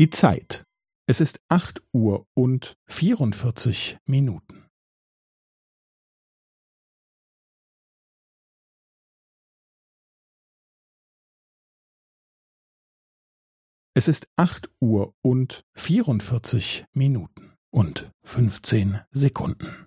Die Zeit. Es ist acht Uhr und vierundvierzig Minuten. Es ist acht Uhr und vierundvierzig Minuten und fünfzehn Sekunden.